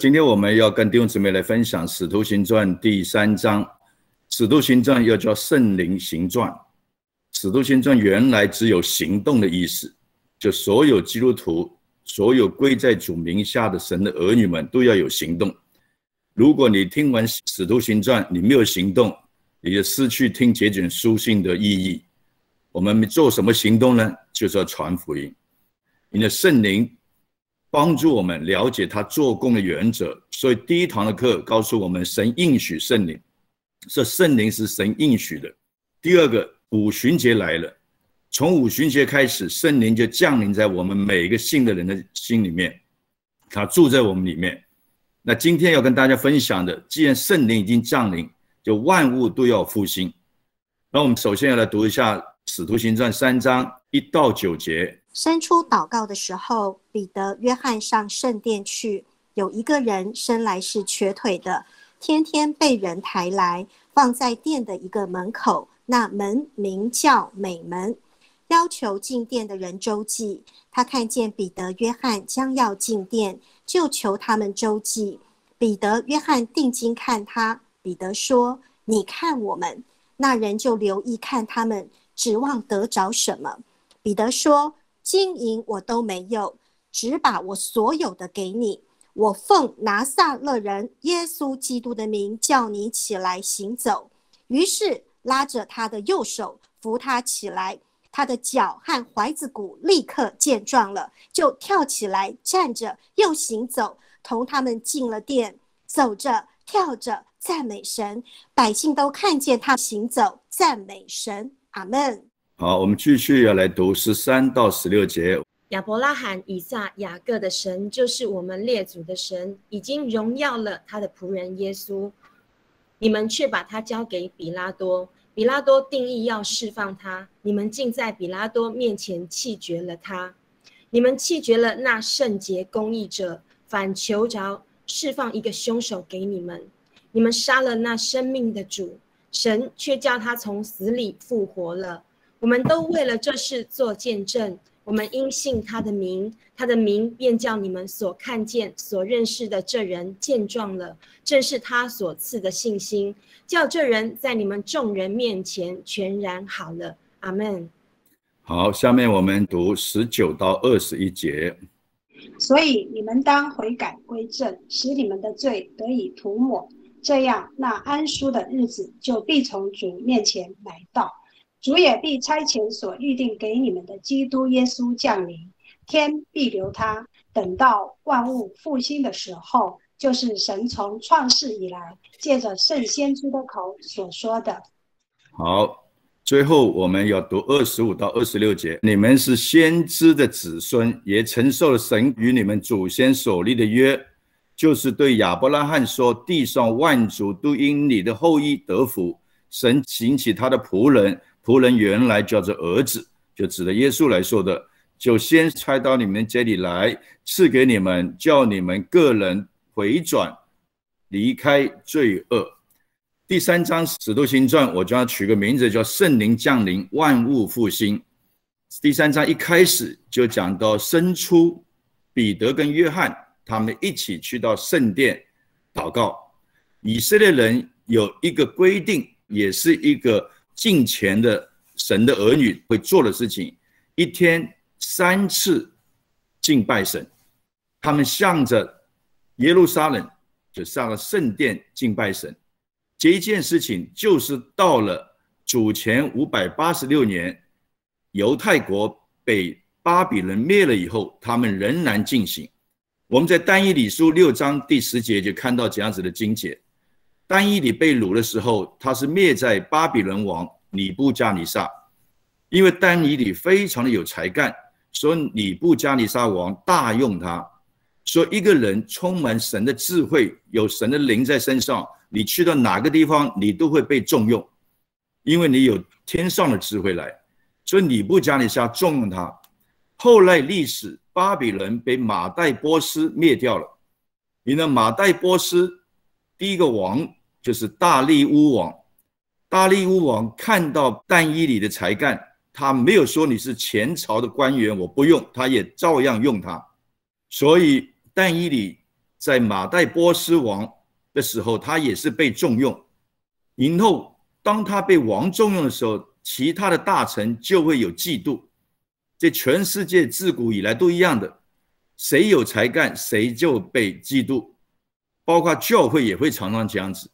今天我们要跟弟兄姊妹来分享《使徒行传》第三章，《使徒行传》又叫《圣灵行传》。《使徒行传》原来只有行动的意思，就所有基督徒、所有归在主名下的神的儿女们都要有行动。如果你听完《使徒行传》，你没有行动，你就失去听节卷书信的意义。我们做什么行动呢？就是要传福音。你的圣灵。帮助我们了解他做工的原则，所以第一堂的课告诉我们，神应许圣灵，这圣灵是神应许的。第二个五旬节来了，从五旬节开始，圣灵就降临在我们每一个信的人的心里面，他住在我们里面。那今天要跟大家分享的，既然圣灵已经降临，就万物都要复兴。那我们首先要来读一下《使徒行传》三章一到九节。伸出祷告的时候，彼得、约翰上圣殿去。有一个人生来是瘸腿的，天天被人抬来，放在殿的一个门口。那门名叫美门，要求进殿的人周济。他看见彼得、约翰将要进殿，就求他们周济。彼得、约翰定睛看他。彼得说：“你看我们。”那人就留意看他们，指望得着什么。彼得说。金银我都没有，只把我所有的给你。我奉拿撒勒人耶稣基督的名叫你起来行走。于是拉着他的右手扶他起来，他的脚和踝子骨立刻健壮了，就跳起来站着又行走，同他们进了殿，走着跳着赞美神。百姓都看见他行走赞美神。阿门。好，我们继续要来读十三到十六节。亚伯拉罕、以撒、雅各的神，就是我们列祖的神，已经荣耀了他的仆人耶稣。你们却把他交给比拉多，比拉多定义要释放他，你们竟在比拉多面前弃绝了他。你们弃绝了那圣洁公义者，反求着释放一个凶手给你们。你们杀了那生命的主，神却叫他从死里复活了。我们都为了这事做见证。我们因信他的名，他的名便叫你们所看见、所认识的这人见状了。正是他所赐的信心，叫这人在你们众人面前全然好了。阿门。好，下面我们读十九到二十一节。所以你们当悔改归正，使你们的罪得以涂抹，这样那安舒的日子就必从主面前来到。主也必差遣所预定给你们的基督耶稣降临，天必留他，等到万物复兴的时候，就是神从创世以来借着圣先知的口所说的。好，最后我们要读二十五到二十六节：你们是先知的子孙，也承受了神与你们祖先所立的约，就是对亚伯拉罕说：地上万族都因你的后裔得福。神请起他的仆人。仆人原来叫做儿子，就指的耶稣来说的，就先差到你们这里来，赐给你们，叫你们个人回转，离开罪恶。第三章《使徒行传》，我将取个名字叫“圣灵降临，万物复兴”。第三章一开始就讲到，生出彼得跟约翰，他们一起去到圣殿祷告。以色列人有一个规定，也是一个。敬虔的神的儿女会做的事情，一天三次敬拜神。他们向着耶路撒冷，就上了圣殿敬拜神。这一件事情就是到了主前五百八十六年，犹太国被巴比伦灭了以后，他们仍然进行。我们在单一理书六章第十节就看到这样子的经节。丹尼里被掳的时候，他是灭在巴比伦王尼布加尼撒，因为丹尼里非常的有才干，所以尼布加尼撒王大用他。说一个人充满神的智慧，有神的灵在身上，你去到哪个地方，你都会被重用，因为你有天上的智慧来。所以尼布加尼撒重用他。后来历史，巴比伦被马代波斯灭掉了。你的马代波斯第一个王。就是大利乌王，大利乌王看到但伊里的才干，他没有说你是前朝的官员，我不用，他也照样用他。所以但伊里在马代波斯王的时候，他也是被重用。然后，当他被王重用的时候，其他的大臣就会有嫉妒。这全世界自古以来都一样的，谁有才干，谁就被嫉妒。包括教会也会常常这样子。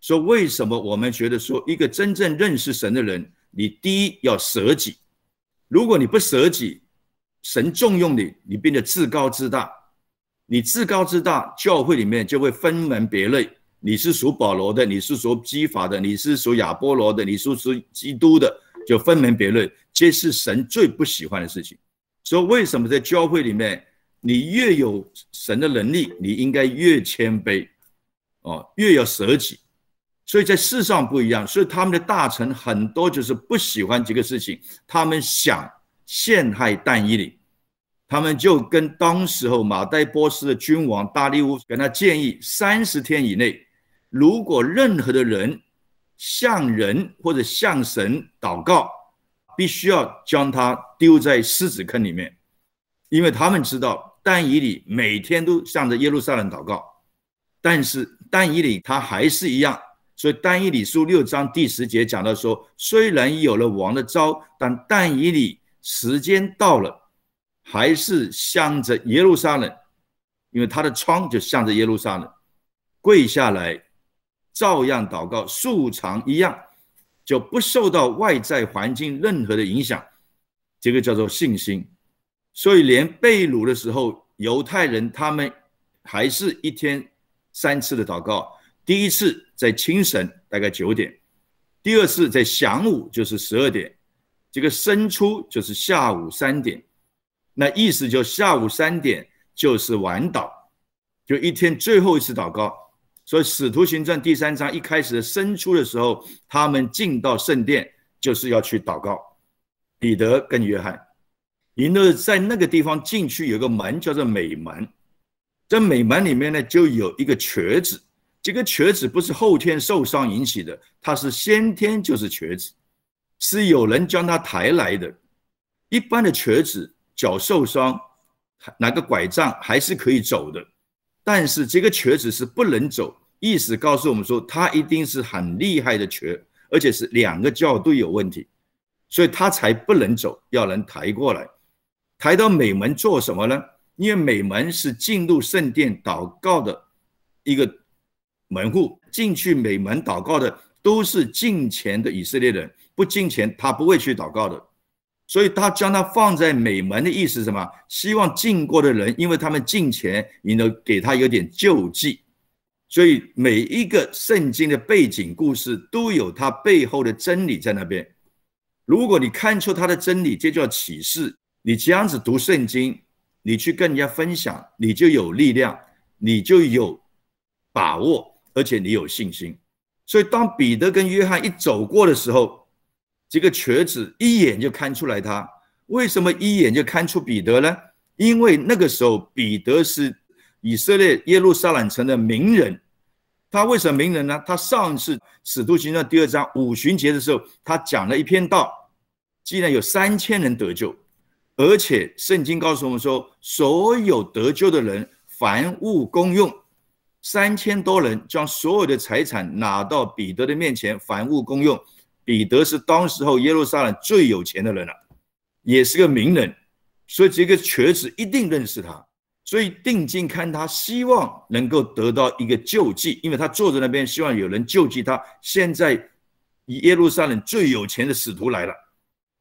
说为什么我们觉得说一个真正认识神的人，你第一要舍己。如果你不舍己，神重用你，你变得自高自大。你自高自大，教会里面就会分门别类。你是属保罗的，你是属基法的，你是属亚波罗的，你是属基督的，就分门别类。这是神最不喜欢的事情。所以为什么在教会里面，你越有神的能力，你应该越谦卑，哦，越要舍己。所以在世上不一样，所以他们的大臣很多就是不喜欢这个事情，他们想陷害但以理，他们就跟当时候马代波斯的君王大利乌跟他建议，三十天以内，如果任何的人向人或者向神祷告，必须要将他丢在狮子坑里面，因为他们知道但以理每天都向着耶路撒冷祷告，但是但以理他还是一样。所以但以理书六章第十节讲到说，虽然有了王的招，但但以理时间到了，还是向着耶路撒冷，因为他的窗就向着耶路撒冷，跪下来，照样祷告，素常一样，就不受到外在环境任何的影响。这个叫做信心。所以连被掳的时候，犹太人他们还是一天三次的祷告。第一次在清晨大概九点，第二次在晌午就是十二点，这个申初就是下午三点，那意思就下午三点就是晚祷，就一天最后一次祷告。所以使徒行传第三章一开始的申初的时候，他们进到圣殿就是要去祷告。彼得跟约翰，因为在那个地方进去有个门叫做美门，在美门里面呢就有一个瘸子。这个瘸子不是后天受伤引起的，他是先天就是瘸子，是有人将他抬来的。一般的瘸子脚受伤，拿个拐杖还是可以走的，但是这个瘸子是不能走，意思告诉我们说他一定是很厉害的瘸，而且是两个脚都有问题，所以他才不能走，要人抬过来，抬到美门做什么呢？因为美门是进入圣殿祷告的一个。门户进去美门祷告的都是进前的以色列人，不进前他不会去祷告的，所以他将他放在美门的意思是什么？希望进过的人，因为他们进前，你能给他有点救济。所以每一个圣经的背景故事都有它背后的真理在那边。如果你看出它的真理，这叫启示。你这样子读圣经，你去跟人家分享，你就有力量，你就有把握。而且你有信心，所以当彼得跟约翰一走过的时候，这个瘸子一眼就看出来他为什么一眼就看出彼得呢？因为那个时候彼得是以色列耶路撒冷城的名人。他为什么名人呢？他上次使徒行传第二章五旬节的时候，他讲了一篇道，竟然有三千人得救，而且圣经告诉我们说，所有得救的人凡物公用。三千多人将所有的财产拿到彼得的面前，凡物公用。彼得是当时候耶路撒冷最有钱的人了，也是个名人，所以这个瘸子一定认识他，所以定睛看他，希望能够得到一个救济，因为他坐在那边，希望有人救济他。现在耶路撒冷最有钱的使徒来了，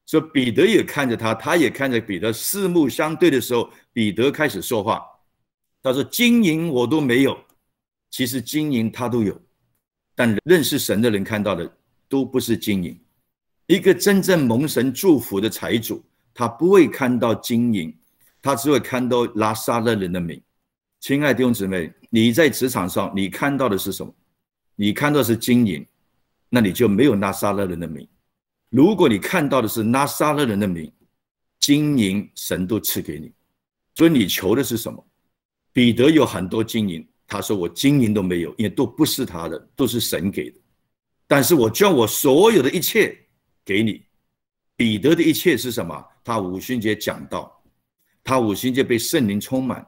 所以彼得也看着他，他也看着彼得，四目相对的时候，彼得开始说话，他说：“金银我都没有。”其实金银他都有，但认识神的人看到的都不是金银。一个真正蒙神祝福的财主，他不会看到金银，他只会看到拉萨勒人的名。亲爱的弟兄姊妹，你在职场上你看到的是什么？你看到是金银，那你就没有拉萨勒人的名。如果你看到的是拉萨勒人的名，金银神都赐给你，所以你求的是什么？彼得有很多金银。他说：“我金银都没有，因为都不是他的，都是神给的。但是我将我所有的一切给你。彼得的一切是什么？他五旬节讲到，他五旬节被圣灵充满，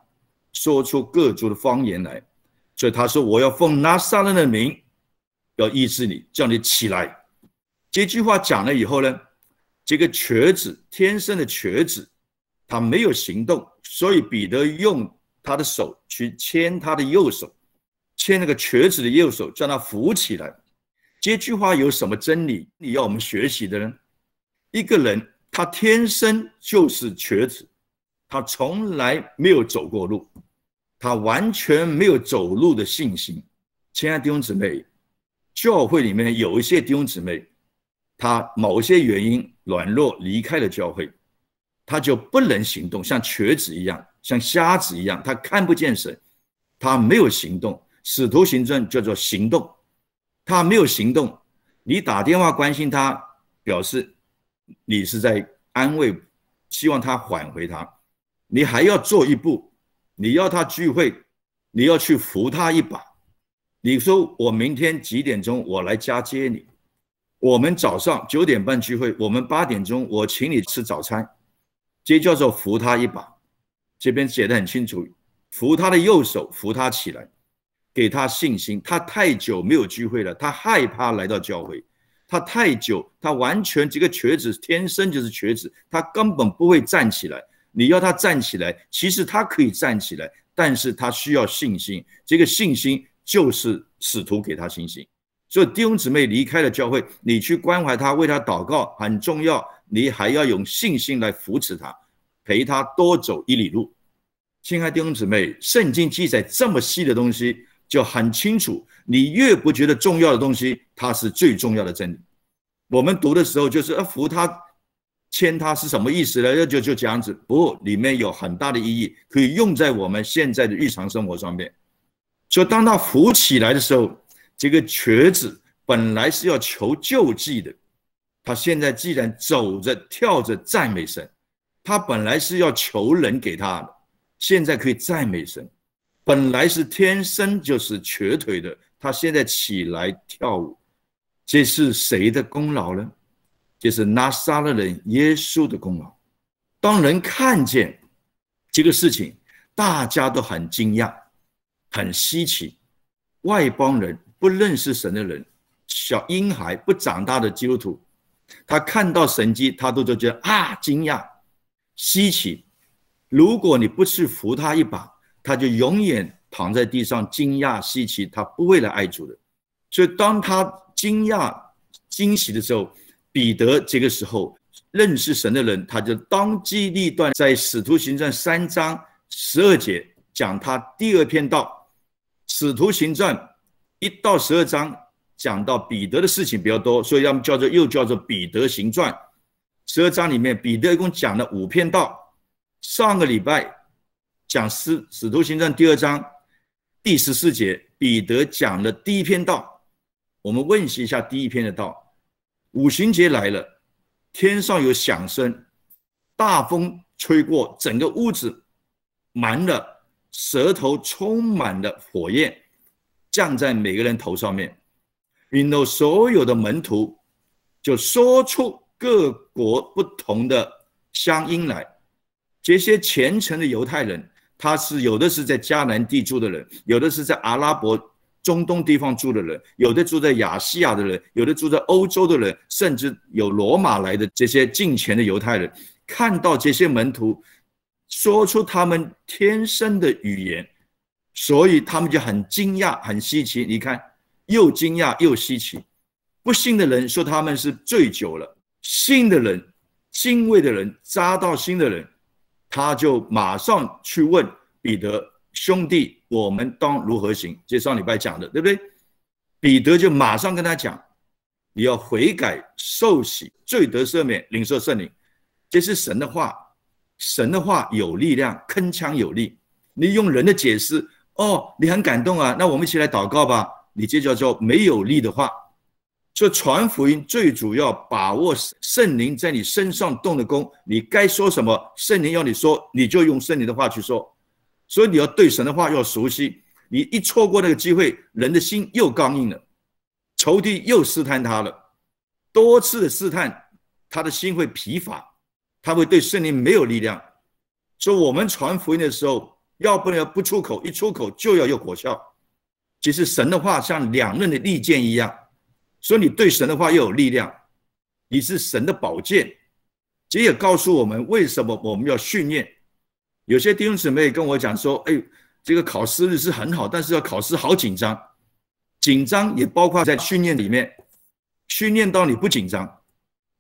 说出各族的方言来。所以他说：“我要奉拿撒勒的名，要医治你，叫你起来。”这句话讲了以后呢，这个瘸子天生的瘸子，他没有行动，所以彼得用他的手去牵他的右手，牵那个瘸子的右手，叫他扶起来。这句话有什么真理？你要我们学习的呢？一个人他天生就是瘸子，他从来没有走过路。他完全没有走路的信心，亲爱的弟兄姊妹，教会里面有一些弟兄姊妹，他某些原因软弱离开了教会，他就不能行动，像瘸子一样，像瞎子一样，他看不见神，他没有行动。使徒行传叫做行动，他没有行动，你打电话关心他，表示你是在安慰，希望他缓回他，你还要做一步。你要他聚会，你要去扶他一把。你说我明天几点钟我来家接你？我们早上九点半聚会，我们八点钟我请你吃早餐，接教授扶他一把。这边写的很清楚，扶他的右手，扶他起来，给他信心。他太久没有聚会了，他害怕来到教会。他太久，他完全这个瘸子天生就是瘸子，他根本不会站起来。你要他站起来，其实他可以站起来，但是他需要信心。这个信心就是使徒给他信心。所以弟兄姊妹离开了教会，你去关怀他，为他祷告很重要。你还要用信心来扶持他，陪他多走一里路。亲爱的弟兄姊妹，圣经记载这么细的东西，就很清楚。你越不觉得重要的东西，它是最重要的真理。我们读的时候就是要扶他。牵他是什么意思呢？那就就这样子，不，里面有很大的意义，可以用在我们现在的日常生活上面。所以当他扶起来的时候，这个瘸子本来是要求救济的，他现在既然走着跳着赞美神，他本来是要求人给他的，现在可以赞美神。本来是天生就是瘸腿的，他现在起来跳舞，这是谁的功劳呢？就是拿撒勒人耶稣的功劳。当人看见这个事情，大家都很惊讶，很稀奇。外邦人不认识神的人，小婴孩不长大的基督徒，他看到神迹，他都都觉得啊惊讶、稀奇。如果你不去扶他一把，他就永远躺在地上惊讶稀奇，他不会来爱主的。所以当他惊讶惊喜的时候，彼得这个时候认识神的人，他就当机立断，在使徒行传三章十二节讲他第二篇道。使徒行传一到十二章讲到彼得的事情比较多，所以要么叫做又叫做彼得行传。十二章里面，彼得一共讲了五篇道。上个礼拜讲使使徒行传第二章第十四节，彼得讲了第一篇道。我们问习一下第一篇的道。五旬节来了，天上有响声，大风吹过，整个屋子满了，舌头充满了火焰，降在每个人头上面。然后所有的门徒就说出各国不同的乡音来。这些虔诚的犹太人，他是有的是在迦南地住的人，有的是在阿拉伯。中东地方住的人，有的住在亚细亚的人，有的住在欧洲的人，甚至有罗马来的这些近前的犹太人，看到这些门徒说出他们天生的语言，所以他们就很惊讶、很稀奇。你看，又惊讶又稀奇。不信的人说他们是醉酒了，信的人、敬畏的人、扎到心的人，他就马上去问彼得兄弟。我们当如何行？这上礼拜讲的，对不对？彼得就马上跟他讲：你要悔改、受洗、罪得赦免、领受圣灵。这是神的话，神的话有力量，铿锵有力。你用人的解释，哦，你很感动啊，那我们一起来祷告吧。你这叫做没有力的话。所以传福音最主要把握圣灵在你身上动的功。你该说什么，圣灵要你说，你就用圣灵的话去说。所以你要对神的话要熟悉，你一错过那个机会，人的心又刚硬了，仇敌又试探他了，多次的试探，他的心会疲乏，他会对圣灵没有力量。所以我们传福音的时候，要不然不出口，一出口就要有果效。其实神的话像两刃的利剑一样，所以你对神的话要有力量，你是神的宝剑。这也告诉我们为什么我们要训练。有些弟兄姊妹跟我讲说：“哎，这个考试日是很好，但是要考试好紧张，紧张也包括在训练里面，训练到你不紧张。”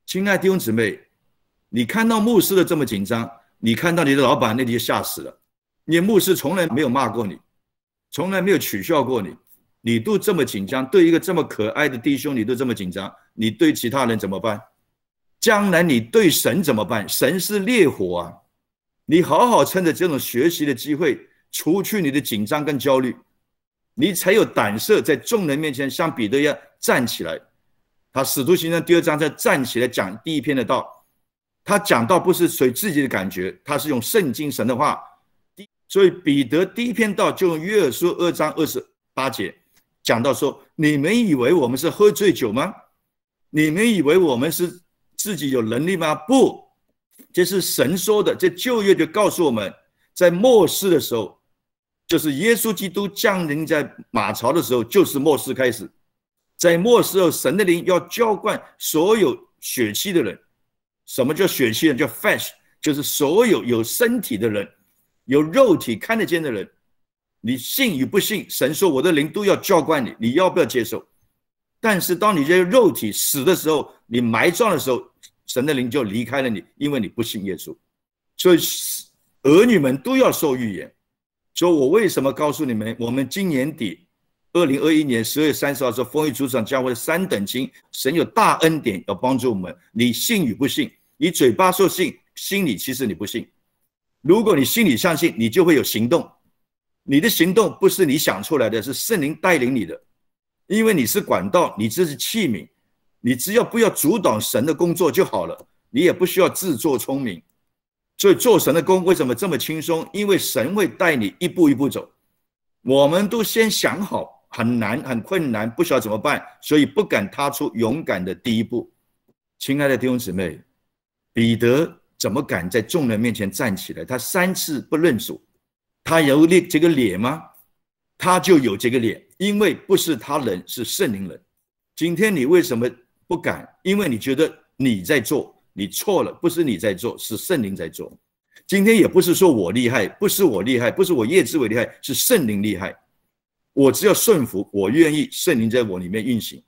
亲爱弟兄姊妹，你看到牧师的这么紧张，你看到你的老板，那你就吓死了。你牧师从来没有骂过你，从来没有取笑过你，你都这么紧张，对一个这么可爱的弟兄，你都这么紧张，你对其他人怎么办？将来你对神怎么办？神是烈火啊！你好好趁着这种学习的机会，除去你的紧张跟焦虑，你才有胆色在众人面前像彼得一样站起来。他使徒行传第二章在站起来讲第一篇的道，他讲到不是随自己的感觉，他是用圣经神的话。所以彼得第一篇道就约珥书二章二十八节讲到说：你们以为我们是喝醉酒吗？你们以为我们是自己有能力吗？不，这是神说的。这旧约就告诉我们，在末世的时候，就是耶稣基督降临在马槽的时候，就是末世开始。在末世后，神的灵要浇灌所有血气的人。什么叫血气人？叫 flesh，就是所有有身体的人，有肉体看得见的人。你信与不信，神说我的灵都要浇灌你，你要不要接受？但是当你这个肉体死的时候，你埋葬的时候，神的灵就离开了你，因为你不信耶稣。所以儿女们都要受预言。所以我为什么告诉你们，我们今年底。二零二一年十二月三十号说，丰裕主场教会三等亲，神有大恩典要帮助我们。你信与不信，你嘴巴说信，心里其实你不信。如果你心里相信，你就会有行动。你的行动不是你想出来的，是圣灵带领你的。因为你是管道，你这是器皿，你只要不要阻挡神的工作就好了。你也不需要自作聪明。所以做神的工为什么这么轻松？因为神会带你一步一步走。我们都先想好。很难，很困难，不晓得怎么办，所以不敢踏出勇敢的第一步。亲爱的弟兄姊妹，彼得怎么敢在众人面前站起来？他三次不认主，他有这这个脸吗？他就有这个脸，因为不是他人，是圣灵人。今天你为什么不敢？因为你觉得你在做，你错了，不是你在做，是圣灵在做。今天也不是说我厉害，不是我厉害，不是我叶志伟厉害，是圣灵厉害。我只要顺服，我愿意圣灵在我里面运行。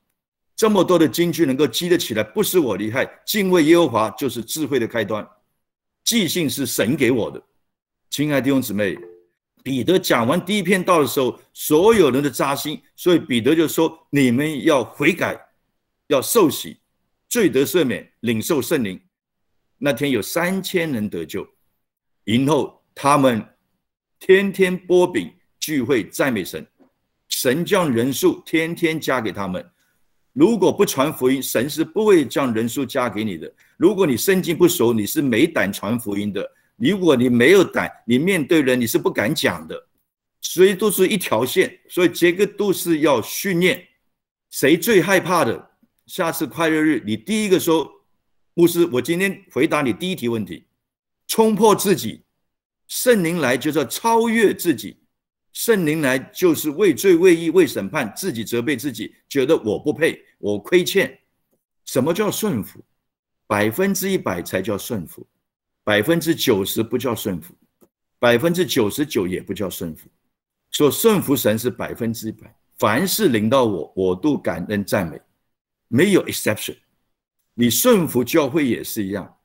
这么多的金句能够积得起来，不是我厉害，敬畏耶和华就是智慧的开端。记性是神给我的，亲爱的弟兄姊妹，彼得讲完第一篇道的时候，所有人的扎心，所以彼得就说：你们要悔改，要受洗，罪得赦免，领受圣灵。那天有三千人得救，然后他们天天波饼聚会赞美神。神将人数天天加给他们，如果不传福音，神是不会将人数加给你的。如果你圣经不熟，你是没胆传福音的。如果你没有胆，你面对人你是不敢讲的。所以都是一条线，所以这个都是要训练。谁最害怕的？下次快乐日，你第一个说，牧师，我今天回答你第一题问题，冲破自己，圣灵来就是要超越自己。圣灵来就是为罪、为义、为审判，自己责备自己，觉得我不配，我亏欠。什么叫顺服？百分之一百才叫顺服，百分之九十不叫顺服，百分之九十九也不叫顺服。说顺服神是百分之一百，凡是领到我，我都感恩赞美，没有 exception。你顺服教会也是一样，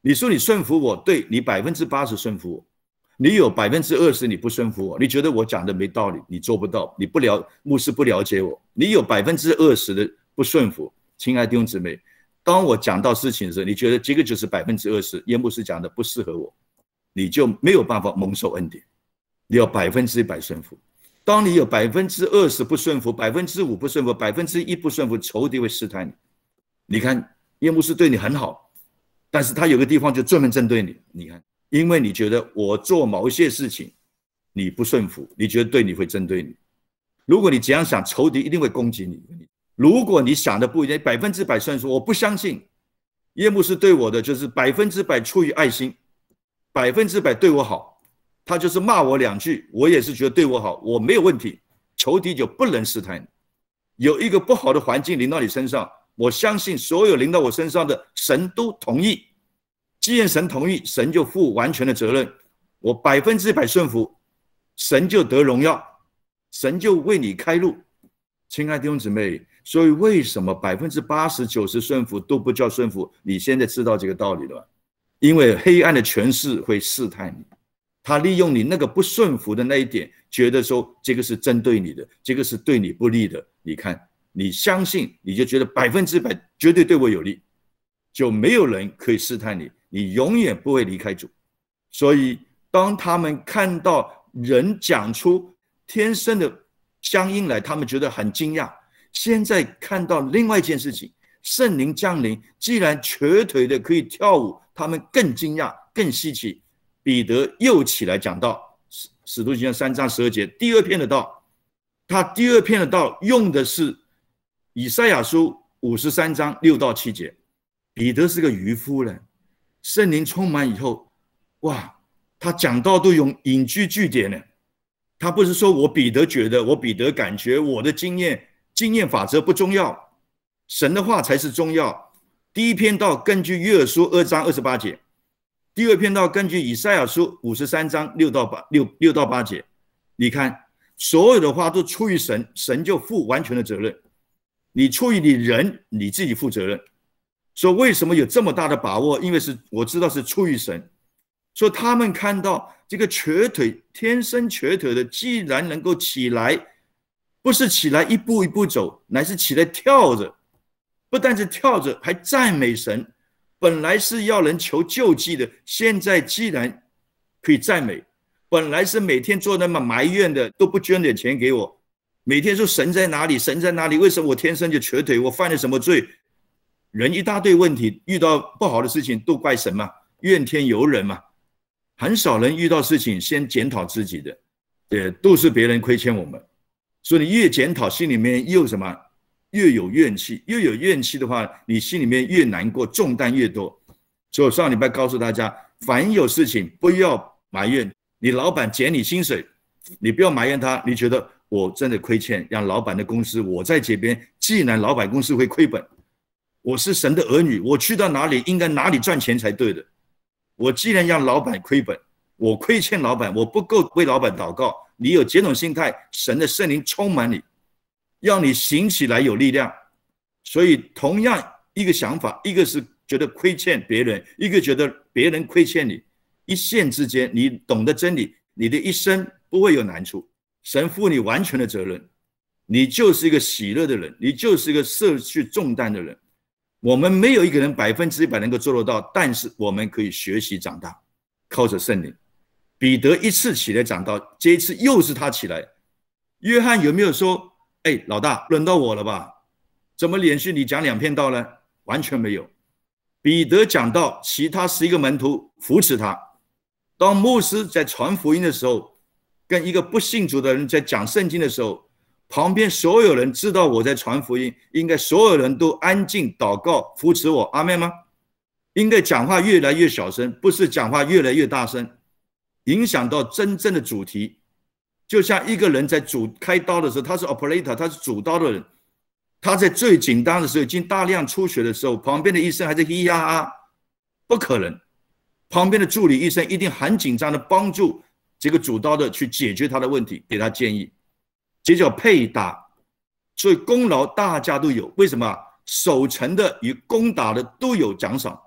你说你顺服我，对你百分之八十顺服我。你有百分之二十你不顺服我，你觉得我讲的没道理，你做不到，你不了牧师不了解我。你有百分之二十的不顺服，亲爱的弟兄姊妹，当我讲到事情的时候，你觉得这个就是百分之二十，耶牧师讲的不适合我，你就没有办法蒙受恩典。你要百分之一百顺服。当你有百分之二十不顺服，百分之五不顺服，百分之一不顺服，仇敌会试探你。你看耶牧师对你很好，但是他有个地方就专门针对你，你看。因为你觉得我做某些事情你不顺服，你觉得对你会针对你。如果你这样想，仇敌一定会攻击你。如果你想的不一样，百分之百顺服，我不相信耶牧师对我的就是百分之百出于爱心，百分之百对我好。他就是骂我两句，我也是觉得对我好，我没有问题，仇敌就不能试探你。有一个不好的环境临到你身上，我相信所有临到我身上的神都同意。既然神同意，神就负完全的责任，我百分之百顺服，神就得荣耀，神就为你开路。亲爱的弟兄姊妹，所以为什么百分之八十九十顺服都不叫顺服？你现在知道这个道理了吧？因为黑暗的权势会试探你，他利用你那个不顺服的那一点，觉得说这个是针对你的，这个是对你不利的。你看，你相信，你就觉得百分之百绝对对我有利，就没有人可以试探你。你永远不会离开主，所以当他们看到人讲出天生的乡音来，他们觉得很惊讶。现在看到另外一件事情，圣灵降临，既然瘸腿的可以跳舞，他们更惊讶、更稀奇。彼得又起来讲道，使使徒行传三章十二节第二篇的道，他第二篇的道用的是以赛亚书五十三章六到七节。彼得是个渔夫人。圣灵充满以后，哇，他讲到都用引句句点呢。他不是说我彼得觉得，我彼得感觉，我的经验经验法则不重要，神的话才是重要。第一篇道根据约珥书二章二十八节，第二篇道根据以赛亚书五十三章六到八六六到八节。你看，所有的话都出于神，神就负完全的责任。你出于你人，你自己负责任。说为什么有这么大的把握？因为是我知道是出于神。说他们看到这个瘸腿天生瘸腿的，既然能够起来，不是起来一步一步走，乃是起来跳着，不但是跳着，还赞美神。本来是要人求救济的，现在既然可以赞美，本来是每天做那么埋怨的，都不捐点钱给我，每天说神在哪里，神在哪里？为什么我天生就瘸腿？我犯了什么罪？人一大堆问题，遇到不好的事情都怪神嘛，怨天尤人嘛，很少人遇到事情先检讨自己的，也都是别人亏欠我们，所以你越检讨，心里面又什么，越有怨气，越有怨气的话，你心里面越难过，重担越多。所以我上礼拜告诉大家，凡有事情不要埋怨你老板减你薪水，你不要埋怨他，你觉得我真的亏欠，让老板的公司我在这边，既然老板公司会亏本。我是神的儿女，我去到哪里应该哪里赚钱才对的。我既然让老板亏本，我亏欠老板，我不够为老板祷告。你有这种心态，神的圣灵充满你，让你行起来有力量。所以，同样一个想法，一个是觉得亏欠别人，一个觉得别人亏欠你，一线之间，你懂得真理，你的一生不会有难处。神负你完全的责任，你就是一个喜乐的人，你就是一个舍去重担的人。我们没有一个人百分之一百能够做得到，但是我们可以学习长大，靠着圣灵。彼得一次起来长大，这一次又是他起来。约翰有没有说：“哎，老大，轮到我了吧？怎么连续你讲两篇道呢？”完全没有。彼得讲到，其他十一个门徒扶持他。当牧师在传福音的时候，跟一个不信主的人在讲圣经的时候。旁边所有人知道我在传福音，应该所有人都安静祷告扶持我，阿妹吗？应该讲话越来越小声，不是讲话越来越大声，影响到真正的主题。就像一个人在主开刀的时候，他是 operator，他是主刀的人，他在最紧张的时候，已经大量出血的时候，旁边的医生还在咿呀啊，不可能。旁边的助理医生一定很紧张的帮助这个主刀的去解决他的问题，给他建议。这叫配搭，所以功劳大家都有。为什么守城的与攻打的都有奖赏？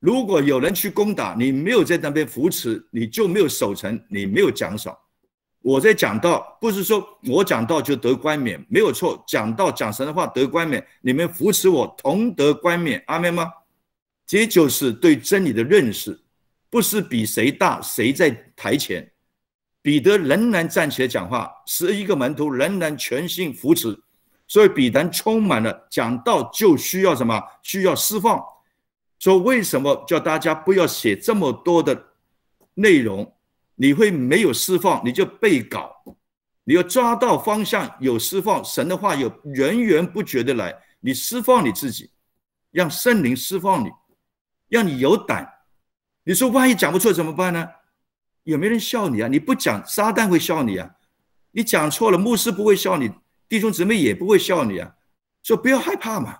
如果有人去攻打，你没有在那边扶持，你就没有守城，你没有奖赏。我在讲道，不是说我讲道就得冠冕，没有错。讲道讲神的话得冠冕，你们扶持我同得冠冕，阿门吗？这就是对真理的认识，不是比谁大谁在台前。彼得仍然站起来讲话，十一个门徒仍然全心扶持，所以彼得充满了讲道就需要什么？需要释放。说为什么叫大家不要写这么多的内容？你会没有释放，你就背稿。你要抓到方向，有释放，神的话有源源不绝的来。你释放你自己，让圣灵释放你，让你有胆。你说万一讲不出怎么办呢？有没有人笑你啊？你不讲，撒旦会笑你啊！你讲错了，牧师不会笑你，弟兄姊妹也不会笑你啊！说不要害怕嘛，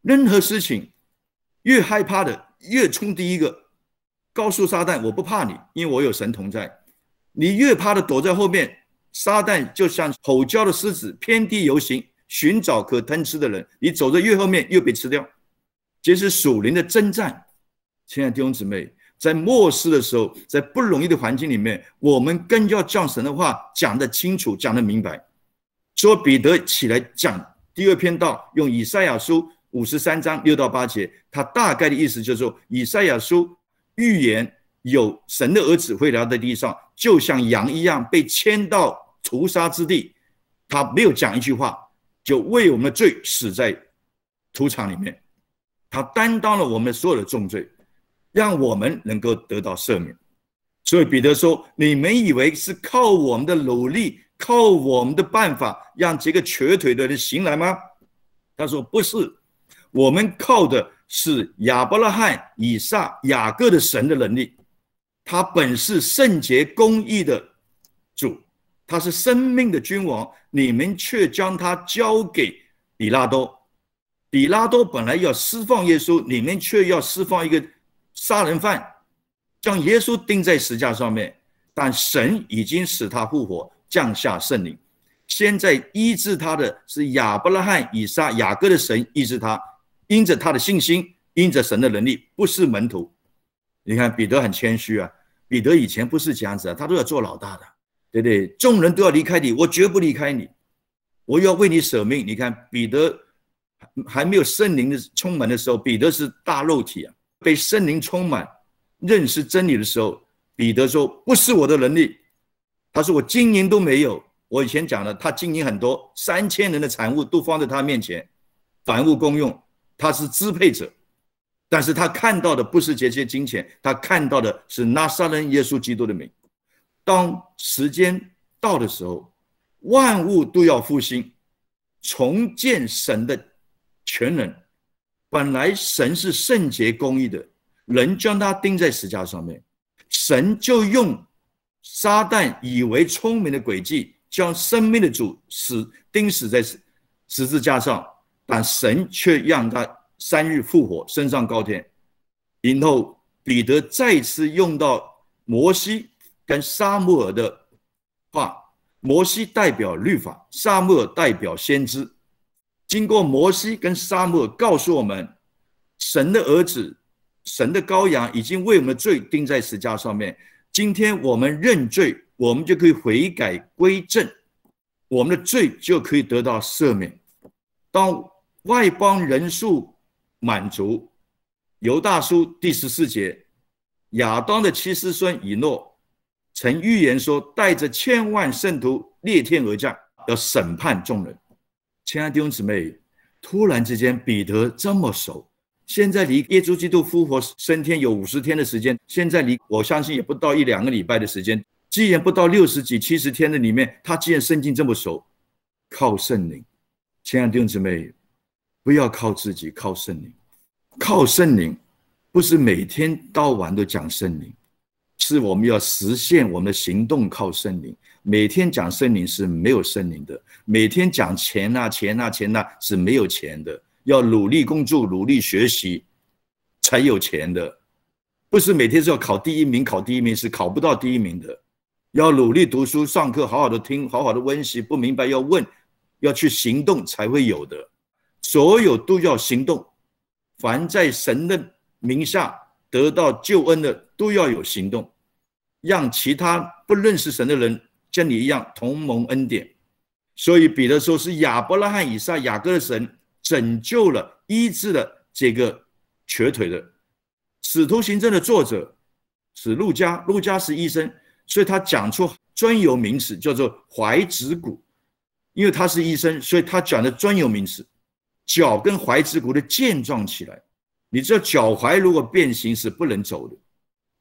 任何事情越害怕的越冲第一个，告诉撒旦我不怕你，因为我有神同在。你越怕的躲在后面，撒旦就像吼叫的狮子，遍地游行，寻找可吞吃的人。你走在越后面，越被吃掉。这是属灵的征战，亲爱的弟兄姊妹。在末世的时候，在不容易的环境里面，我们更要将神的话讲得清楚，讲得明白。说彼得起来讲第二篇道，用以赛亚书五十三章六到八节，他大概的意思就是说，以赛亚书预言有神的儿子会来到地上，就像羊一样被牵到屠杀之地。他没有讲一句话，就为我们的罪死在屠场里面，他担当了我们所有的重罪。让我们能够得到赦免，所以彼得说：“你们以为是靠我们的努力、靠我们的办法让这个瘸腿的人醒来吗？”他说：“不是，我们靠的是亚伯拉罕、以撒、雅各的神的能力。他本是圣洁公义的主，他是生命的君王。你们却将他交给比拉多。比拉多本来要释放耶稣，你们却要释放一个。”杀人犯将耶稣钉在石架上面，但神已经使他复活，降下圣灵。现在医治他的是亚伯拉罕、以撒、雅各的神医治他，因着他的信心，因着神的能力，不是门徒。你看彼得很谦虚啊，彼得以前不是这样子啊，他都要做老大的，对不对？众人都要离开你，我绝不离开你，我要为你舍命。你看彼得还没有圣灵的充满的时候，彼得是大肉体啊。被圣灵充满、认识真理的时候，彼得说：“不是我的能力。”他说：“我金银都没有。”我以前讲了，他金银很多，三千人的产物都放在他面前，凡物公用，他是支配者。但是他看到的不是这些金钱，他看到的是拿撒勒耶稣基督的名。当时间到的时候，万物都要复兴，重建神的全能。本来神是圣洁公义的，人将他钉在石架上面，神就用撒旦以为聪明的诡计，将生命的主死钉死在十字架上，但神却让他三日复活，升上高天。然后彼得再次用到摩西跟沙穆尔的话，摩西代表律法，沙穆尔代表先知。经过摩西跟沙漠告诉我们，神的儿子、神的羔羊已经为我们的罪钉在石架上面。今天我们认罪，我们就可以悔改归正，我们的罪就可以得到赦免。当外邦人数满足，犹大书第十四节，亚当的七世孙以诺曾预言说，带着千万圣徒裂天而降，要审判众人。亲爱的弟兄姊妹，突然之间彼得这么熟，现在离耶稣基督复活升天有五十天的时间，现在离我相信也不到一两个礼拜的时间。既然不到六十几、七十天的里面，他既然圣经这么熟，靠圣灵。亲爱的弟兄姊妹，不要靠自己，靠圣灵。靠圣灵，不是每天到晚都讲圣灵，是我们要实现我们的行动靠圣灵。每天讲圣灵是没有圣灵的，每天讲钱呐钱呐钱呐是没有钱的，要努力工作努力学习才有钱的，不是每天是要考第一名考第一名是考不到第一名的，要努力读书上课好好的听好好的温习不明白要问，要去行动才会有的，所有都要行动，凡在神的名下得到救恩的都要有行动，让其他不认识神的人。像你一样同盟恩典，所以彼得说是亚伯拉罕、以撒、雅各的神拯救了、医治了这个瘸腿的。使徒行政的作者是路加，路加是医生，所以他讲出专有名词叫做踝指骨，因为他是医生，所以他讲的专有名词，脚跟踝指骨的健壮起来。你知道脚踝如果变形是不能走的，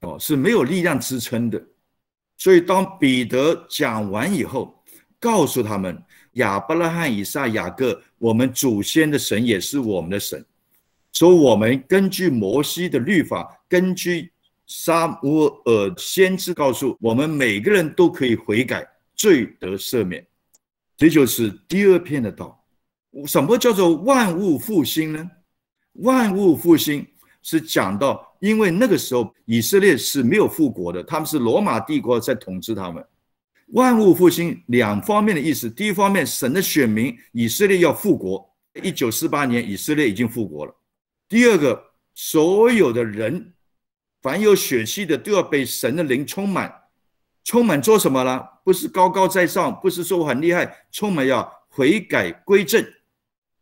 哦，是没有力量支撑的。所以，当彼得讲完以后，告诉他们：亚伯拉罕、以撒、雅各，我们祖先的神也是我们的神。说我们根据摩西的律法，根据沙乌尔先知告诉我们，每个人都可以悔改，罪得赦免。这就是第二篇的道。什么叫做万物复兴呢？万物复兴是讲到，因为那个时候以色列是没有复国的，他们是罗马帝国在统治他们。万物复兴两方面的意思，第一方面，神的选民以色列要复国，一九四八年以色列已经复国了。第二个，所有的人，凡有血气的，都要被神的灵充满，充满做什么呢？不是高高在上，不是说我很厉害，充满要悔改归正。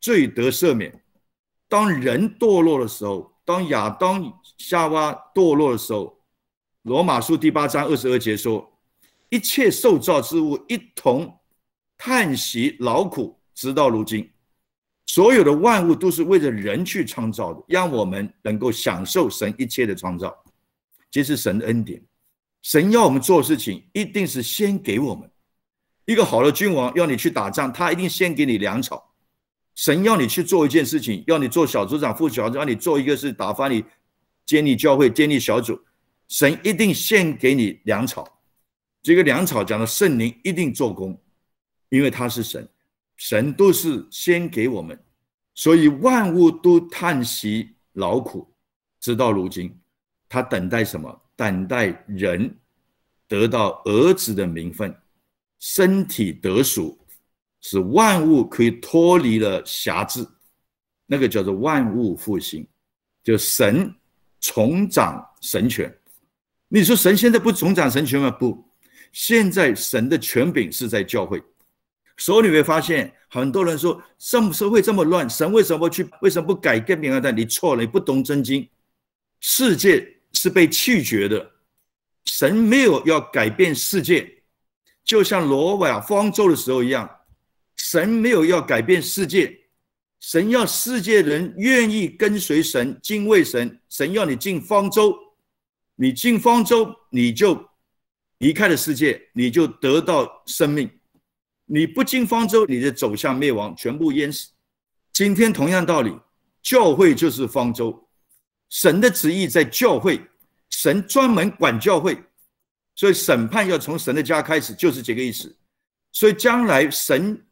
罪得赦免。当人堕落的时候，当亚当夏娃堕落的时候，罗马书第八章二十二节说：“一切受造之物一同叹息劳苦，直到如今。所有的万物都是为了人去创造的，让我们能够享受神一切的创造。这是神的恩典。神要我们做事情，一定是先给我们一个好的君王，要你去打仗，他一定先给你粮草。”神要你去做一件事情，要你做小组长、副小组，让你做一个是打发你建立教会、建立小组。神一定先给你粮草，这个粮草讲的圣灵一定做工，因为他是神，神都是先给我们，所以万物都叹息劳苦，直到如今，他等待什么？等待人得到儿子的名分，身体得属。使万物可以脱离了辖制，那个叫做万物复兴，就神重掌神权。你说神现在不重掌神权吗？不，现在神的权柄是在教会。所以你会发现，很多人说，社社会这么乱，神为什么去？为什么不改变平安？但你错了，你不懂真经。世界是被拒绝的，神没有要改变世界，就像罗马方舟的时候一样。神没有要改变世界，神要世界人愿意跟随神、敬畏神。神要你进方舟，你进方舟，你就离开了世界，你就得到生命。你不进方舟，你就走向灭亡，全部淹死。今天同样道理，教会就是方舟，神的旨意在教会，神专门管教会，所以审判要从神的家开始，就是这个意思。所以将来神。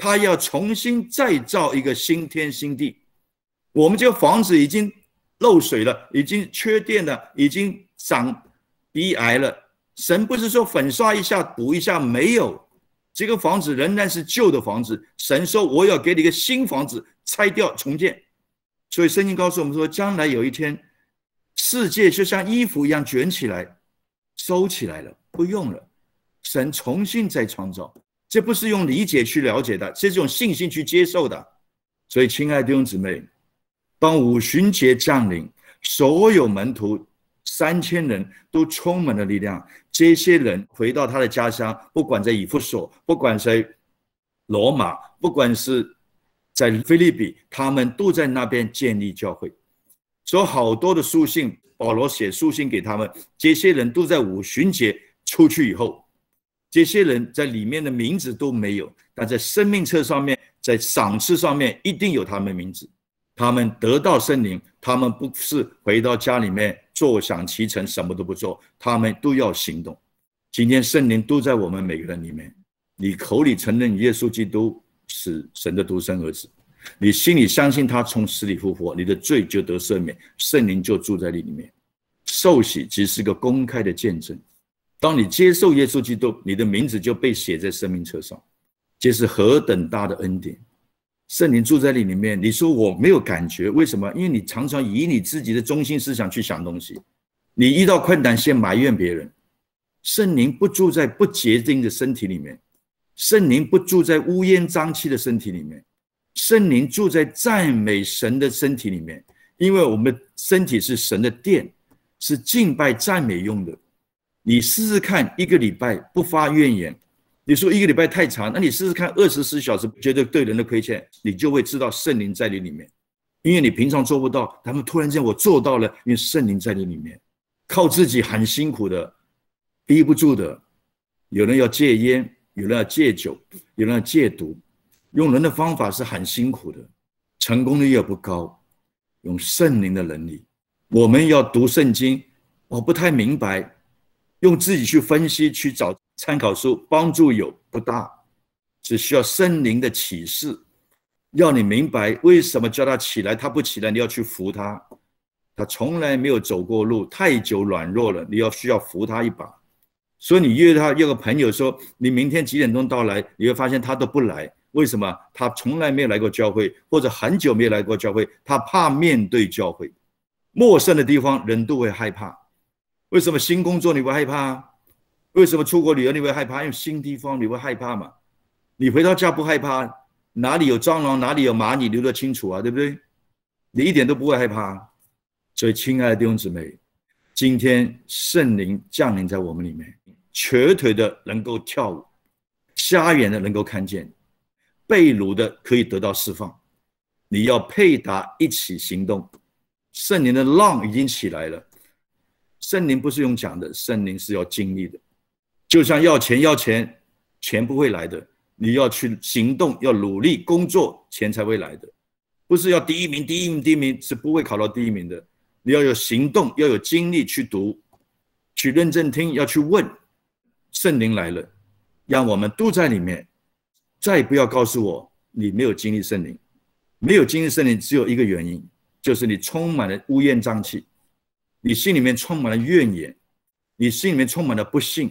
他要重新再造一个新天新地，我们这个房子已经漏水了，已经缺电了，已经长鼻癌了。神不是说粉刷一下补一下，没有，这个房子仍然是旧的房子。神说我要给你一个新房子，拆掉重建。所以圣经告诉我们说，将来有一天，世界就像衣服一样卷起来，收起来了，不用了，神重新再创造。这不是用理解去了解的，这是用信心去接受的。所以，亲爱的弟兄姊妹，当五旬节降临，所有门徒三千人都充满了力量。这些人回到他的家乡，不管在以弗所，不管在罗马，不管是在菲利比，他们都在那边建立教会。所以，好多的书信，保罗写书信给他们。这些人都在五旬节出去以后。这些人在里面的名字都没有，但在生命册上面，在赏赐上面一定有他们名字。他们得到圣灵，他们不是回到家里面坐享其成，什么都不做，他们都要行动。今天圣灵都在我们每个人里面。你口里承认耶稣基督是神的独生儿子，你心里相信他从死里复活，你的罪就得赦免，圣灵就住在你里面。受洗只是个公开的见证。当你接受耶稣基督，你的名字就被写在生命册上，这是何等大的恩典！圣灵住在你里面，你说我没有感觉，为什么？因为你常常以你自己的中心思想去想东西，你遇到困难先埋怨别人。圣灵不住在不洁净的身体里面，圣灵不住在乌烟瘴气的身体里面，圣灵住在赞美神的身体里面，因为我们身体是神的殿，是敬拜赞美用的。你试试看，一个礼拜不发怨言。你说一个礼拜太长，那你试试看二十四小时觉得对人的亏欠，你就会知道圣灵在你里面。因为你平常做不到，他们突然间我做到了，因为圣灵在你里面。靠自己很辛苦的，逼不住的。有人要戒烟，有人要戒酒，有人要戒毒，用人的方法是很辛苦的，成功率也不高。用圣灵的能力，我们要读圣经。我不太明白，用自己去分析去找参考书帮助有不大，只需要圣灵的启示，要你明白为什么叫他起来，他不起来，你要去扶他，他从来没有走过路，太久软弱了，你要需要扶他一把。所以你约他约个朋友说，你明天几点钟到来，你会发现他都不来，为什么？他从来没有来过教会，或者很久没有来过教会，他怕面对教会，陌生的地方人都会害怕。为什么新工作你会害怕？为什么出国旅游你会害怕？因为新地方你会害怕嘛？你回到家不害怕？哪里有蟑螂，哪里有蚂蚁，留得清楚啊，对不对？你一点都不会害怕。所以，亲爱的弟兄姊妹，今天圣灵降临在我们里面，瘸腿的能够跳舞，瞎眼的能够看见，被掳的可以得到释放。你要配搭一起行动，圣灵的浪已经起来了。圣灵不是用讲的，圣灵是要经历的。就像要钱要钱，钱不会来的，你要去行动，要努力工作，钱才会来的。不是要第一名，第一名，第一名是不会考到第一名的。你要有行动，要有精力去读，去认真听，要去问。圣灵来了，让我们都在里面。再不要告诉我你没有经历圣灵，没有经历圣灵，只有一个原因，就是你充满了乌烟瘴气。你心里面充满了怨言，你心里面充满了不幸。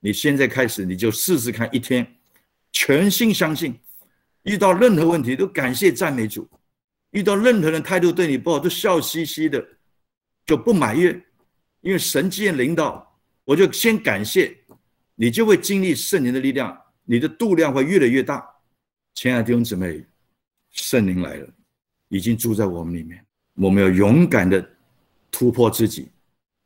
你现在开始，你就试试看，一天全心相信，遇到任何问题都感谢赞美主，遇到任何人态度对你不好都笑嘻嘻的，就不埋怨，因为神既然领导，我就先感谢，你就会经历圣灵的力量，你的度量会越来越大。亲爱的弟兄姊妹，圣灵来了，已经住在我们里面，我们要勇敢的。突破自己，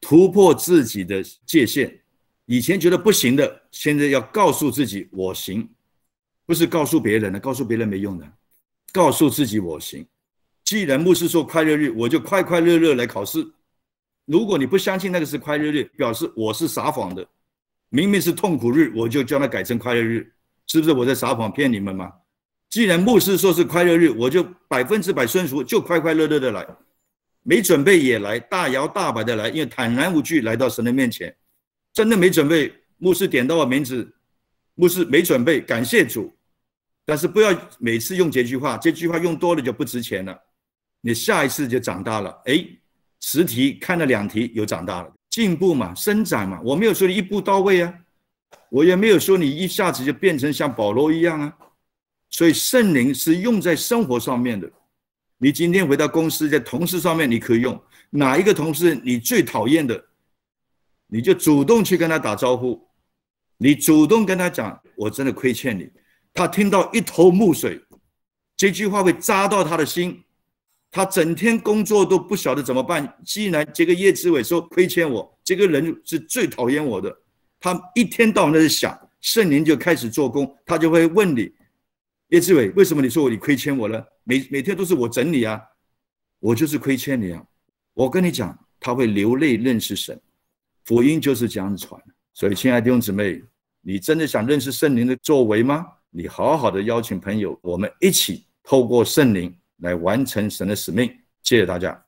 突破自己的界限。以前觉得不行的，现在要告诉自己我行，不是告诉别人的，告诉别人没用的，告诉自己我行。既然牧师说快乐日，我就快快乐乐来考试。如果你不相信那个是快乐日，表示我是撒谎的。明明是痛苦日，我就叫他改成快乐日，是不是我在撒谎骗你们吗？既然牧师说是快乐日，我就百分之百顺服，就快快乐乐的来。没准备也来，大摇大摆的来，因为坦然无惧来到神的面前。真的没准备，牧师点到我名字，牧师没准备，感谢主。但是不要每次用这句话，这句话用多了就不值钱了。你下一次就长大了。哎，十题看了两题，有长大了，进步嘛，伸展嘛。我没有说你一步到位啊，我也没有说你一下子就变成像保罗一样啊。所以圣灵是用在生活上面的。你今天回到公司，在同事上面你可以用哪一个同事你最讨厌的，你就主动去跟他打招呼，你主动跟他讲，我真的亏欠你。他听到一头雾水，这句话会扎到他的心，他整天工作都不晓得怎么办。既然这个叶志伟说亏欠我，这个人是最讨厌我的，他一天到晚在想，圣灵就开始做工，他就会问你。叶志伟，为什么你说我你亏欠我呢？每每天都是我整你啊，我就是亏欠你啊。我跟你讲，他会流泪认识神，福音就是这样传。所以，亲爱的弟兄姊妹，你真的想认识圣灵的作为吗？你好好的邀请朋友，我们一起透过圣灵来完成神的使命。谢谢大家。